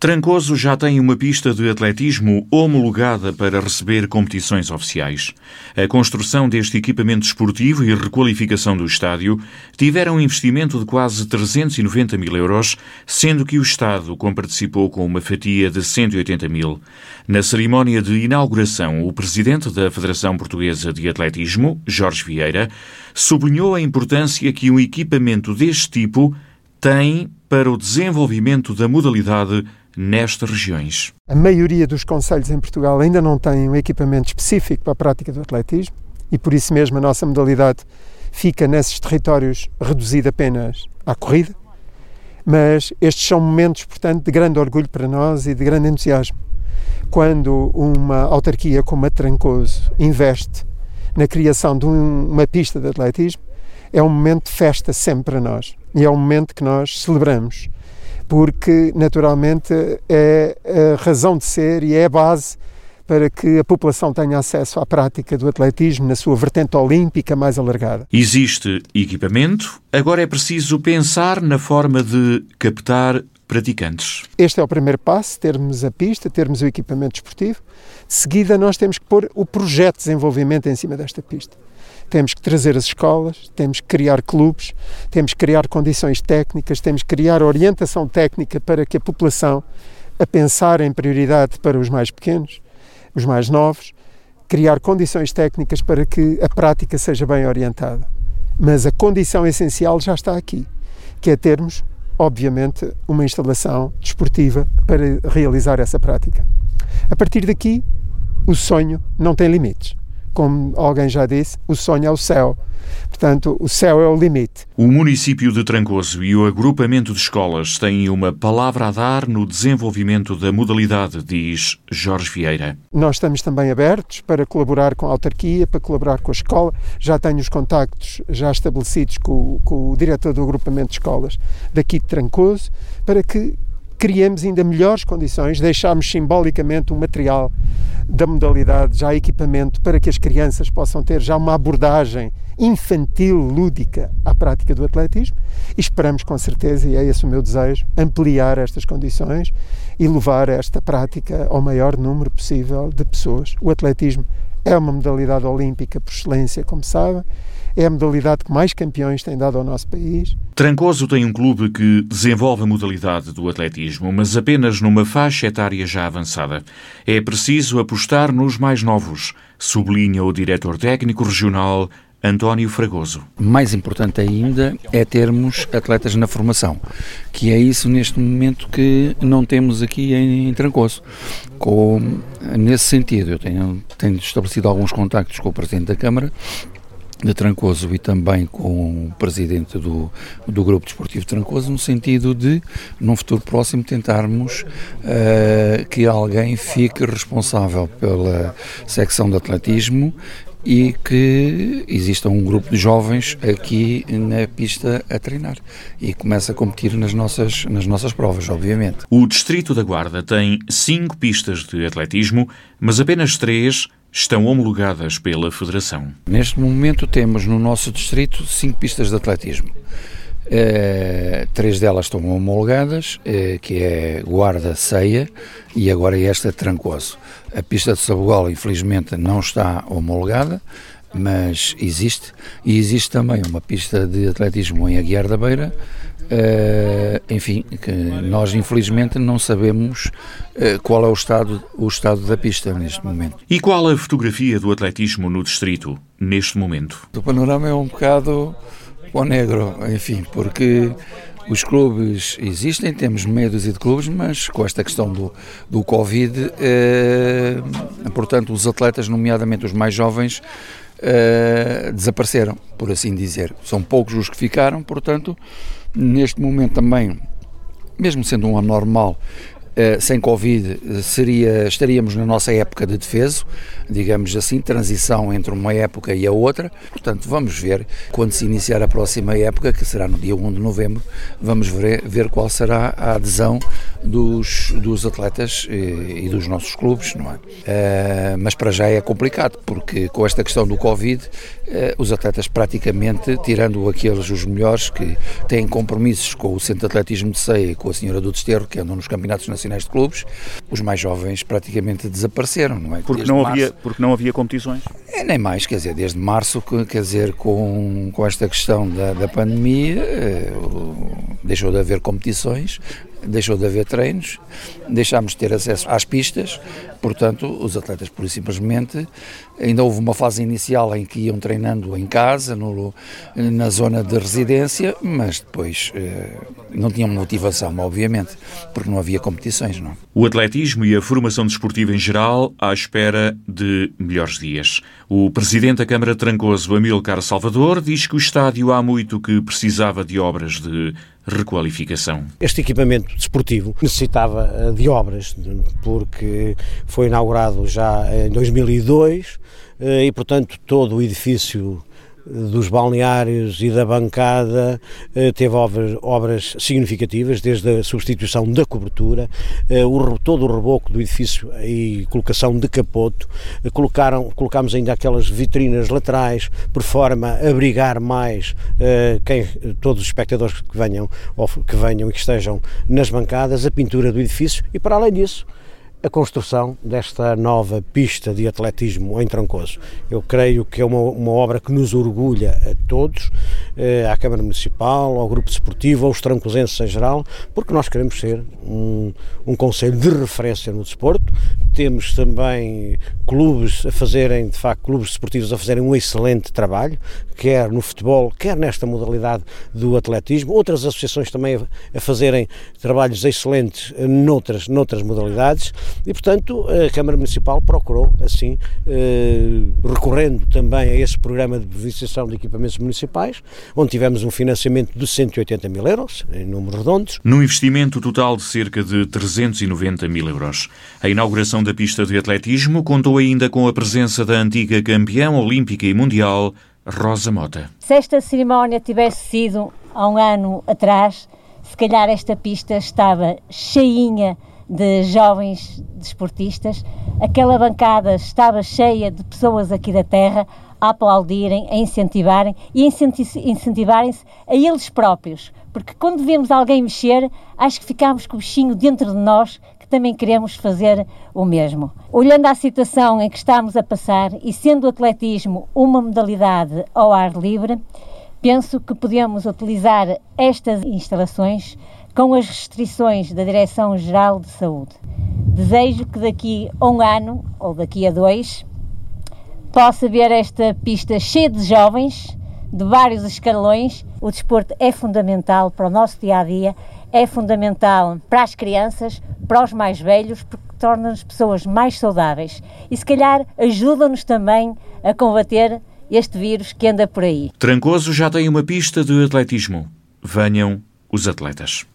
Trancoso já tem uma pista de atletismo homologada para receber competições oficiais. A construção deste equipamento esportivo e requalificação do estádio tiveram um investimento de quase 390 mil euros, sendo que o Estado comparticipou com uma fatia de 180 mil. Na cerimónia de inauguração, o presidente da Federação Portuguesa de Atletismo, Jorge Vieira, sublinhou a importância que um equipamento deste tipo tem para o desenvolvimento da modalidade nestas regiões. A maioria dos conselhos em Portugal ainda não tem um equipamento específico para a prática do atletismo e por isso mesmo a nossa modalidade fica nesses territórios reduzida apenas à corrida. Mas estes são momentos, portanto, de grande orgulho para nós e de grande entusiasmo. Quando uma autarquia como a Trancoso investe na criação de um, uma pista de atletismo, é um momento de festa sempre para nós e é um momento que nós celebramos porque naturalmente é a razão de ser e é a base para que a população tenha acesso à prática do atletismo na sua vertente olímpica mais alargada. Existe equipamento, agora é preciso pensar na forma de captar praticantes. Este é o primeiro passo, termos a pista, termos o equipamento esportivo. De seguida, nós temos que pôr o projeto de desenvolvimento em cima desta pista. Temos que trazer as escolas, temos que criar clubes, temos que criar condições técnicas, temos que criar orientação técnica para que a população, a pensar em prioridade para os mais pequenos, os mais novos, criar condições técnicas para que a prática seja bem orientada. Mas a condição essencial já está aqui, que é termos, obviamente, uma instalação desportiva para realizar essa prática. A partir daqui, o sonho não tem limites como alguém já disse, o sonho é o céu. Portanto, o céu é o limite. O município de Trancoso e o agrupamento de escolas têm uma palavra a dar no desenvolvimento da modalidade, diz Jorge Vieira. Nós estamos também abertos para colaborar com a autarquia, para colaborar com a escola. Já tenho os contactos já estabelecidos com, com o diretor do agrupamento de escolas daqui de Trancoso, para que criemos ainda melhores condições, deixámos simbolicamente o material da modalidade, já equipamento, para que as crianças possam ter já uma abordagem infantil, lúdica à prática do atletismo e esperamos com certeza, e é esse o meu desejo, ampliar estas condições e levar esta prática ao maior número possível de pessoas. O atletismo é uma modalidade olímpica por excelência, como sabem, é a modalidade que mais campeões tem dado ao nosso país. Trancoso tem um clube que desenvolve a modalidade do atletismo, mas apenas numa faixa etária já avançada. É preciso apostar nos mais novos, sublinha o diretor técnico regional António Fragoso. Mais importante ainda é termos atletas na formação, que é isso neste momento que não temos aqui em, Trancoso. Com, nesse sentido, eu tenho, tenho estabelecido alguns contactos com o Presidente da Câmara de Trancoso e também com o presidente do, do Grupo Desportivo Trancoso, no sentido de, num futuro próximo, tentarmos uh, que alguém fique responsável pela secção de atletismo e que exista um grupo de jovens aqui na pista a treinar e começa a competir nas nossas, nas nossas provas, obviamente. O Distrito da Guarda tem cinco pistas de atletismo, mas apenas três estão homologadas pela Federação. Neste momento temos no nosso distrito cinco pistas de atletismo. É, três delas estão homologadas, é, que é Guarda Ceia e agora esta Trancoso. A pista de Sabugola, infelizmente, não está homologada, mas existe. E existe também uma pista de atletismo em Aguiar da Beira, Uh, enfim, nós infelizmente não sabemos uh, qual é o estado, o estado da pista neste momento. E qual a fotografia do atletismo no distrito neste momento? O panorama é um bocado o negro, enfim, porque os clubes existem, temos meia dúzia de clubes, mas com esta questão do, do Covid, eh, portanto, os atletas, nomeadamente os mais jovens, eh, desapareceram, por assim dizer. São poucos os que ficaram, portanto, neste momento também, mesmo sendo um anormal, eh, sem Covid seria, estaríamos na nossa época de defeso, digamos assim, transição entre uma época e a outra. Portanto, vamos ver quando se iniciar a próxima época, que será no dia 1 de novembro, vamos ver, ver qual será a adesão dos, dos atletas e, e dos nossos clubes, não é? Uh, mas para já é complicado, porque com esta questão do Covid, uh, os atletas praticamente, tirando aqueles os melhores que têm compromissos com o Centro de Atletismo de Ceia e com a Senhora do Desterro, que andam nos campeonatos nacionais de clubes, os mais jovens praticamente desapareceram, não é? Porque, não havia, porque não havia competições? É, nem mais, quer dizer, desde março, quer dizer, com, com esta questão da, da pandemia, eh, deixou de haver competições, deixou de haver treinos, deixámos de ter acesso às pistas, portanto, os atletas, por simplesmente, ainda houve uma fase inicial em que iam treinando em casa, no, na zona de residência, mas depois eh, não tinham motivação, obviamente, porque não havia competições. Não. O atletismo e a formação desportiva em geral à espera de melhores dias. O presidente da Câmara Trancoso, Amilcar Salvador, diz que o estádio há muito que precisava de obras de requalificação. Este equipamento desportivo necessitava eh, de obras, porque foi inaugurado já em 2002 eh, e, portanto, todo o edifício dos balneários e da bancada eh, teve obras, significativas, desde a substituição da cobertura, eh, o, todo o reboco do edifício e colocação de capoto, eh, colocaram, colocámos ainda aquelas vitrinas laterais por forma a abrigar mais quem, todos os espectadores que venham, que venham e que estejam nas bancadas, a pintura do edifício. E para além disso a construção desta nova pista de atletismo em Trancoso. Eu creio que é uma, uma obra que nos orgulha a todos, eh, à Câmara Municipal, ao Grupo Desportivo, aos trancosenses em geral, porque nós queremos ser um, um conselho de referência no desporto. Temos também clubes a fazerem, de facto, clubes desportivos a fazerem um excelente trabalho, quer no futebol, quer nesta modalidade do atletismo, outras associações também a, fazerem trabalhos excelentes noutras, noutras modalidades e, portanto, a Câmara Municipal procurou, assim, eh, recorrendo também a esse programa de beneficiação de equipamentos municipais, onde tivemos um financiamento de 180 mil euros, em números redondos. Num investimento total de cerca de 390 mil euros. A inauguração da pista de atletismo contou ainda com a presença da antiga campeã olímpica e mundial, Rosa Mota. Se esta cerimónia tivesse sido há um ano atrás, se calhar esta pista estava cheinha de jovens desportistas. Aquela bancada estava cheia de pessoas aqui da terra a aplaudirem, a incentivarem e incentivarem-se a eles próprios. Porque quando vemos alguém mexer, acho que ficamos com o bichinho dentro de nós também queremos fazer o mesmo. Olhando à situação em que estamos a passar e sendo o atletismo uma modalidade ao ar livre, penso que podemos utilizar estas instalações com as restrições da Direção-Geral de Saúde. Desejo que daqui a um ano, ou daqui a dois, possa ver esta pista cheia de jovens, de vários escalões. O desporto é fundamental para o nosso dia a dia, é fundamental para as crianças, para os mais velhos, porque torna-nos pessoas mais saudáveis e, se calhar, ajuda-nos também a combater este vírus que anda por aí. Trancoso já tem uma pista de atletismo. Venham os atletas.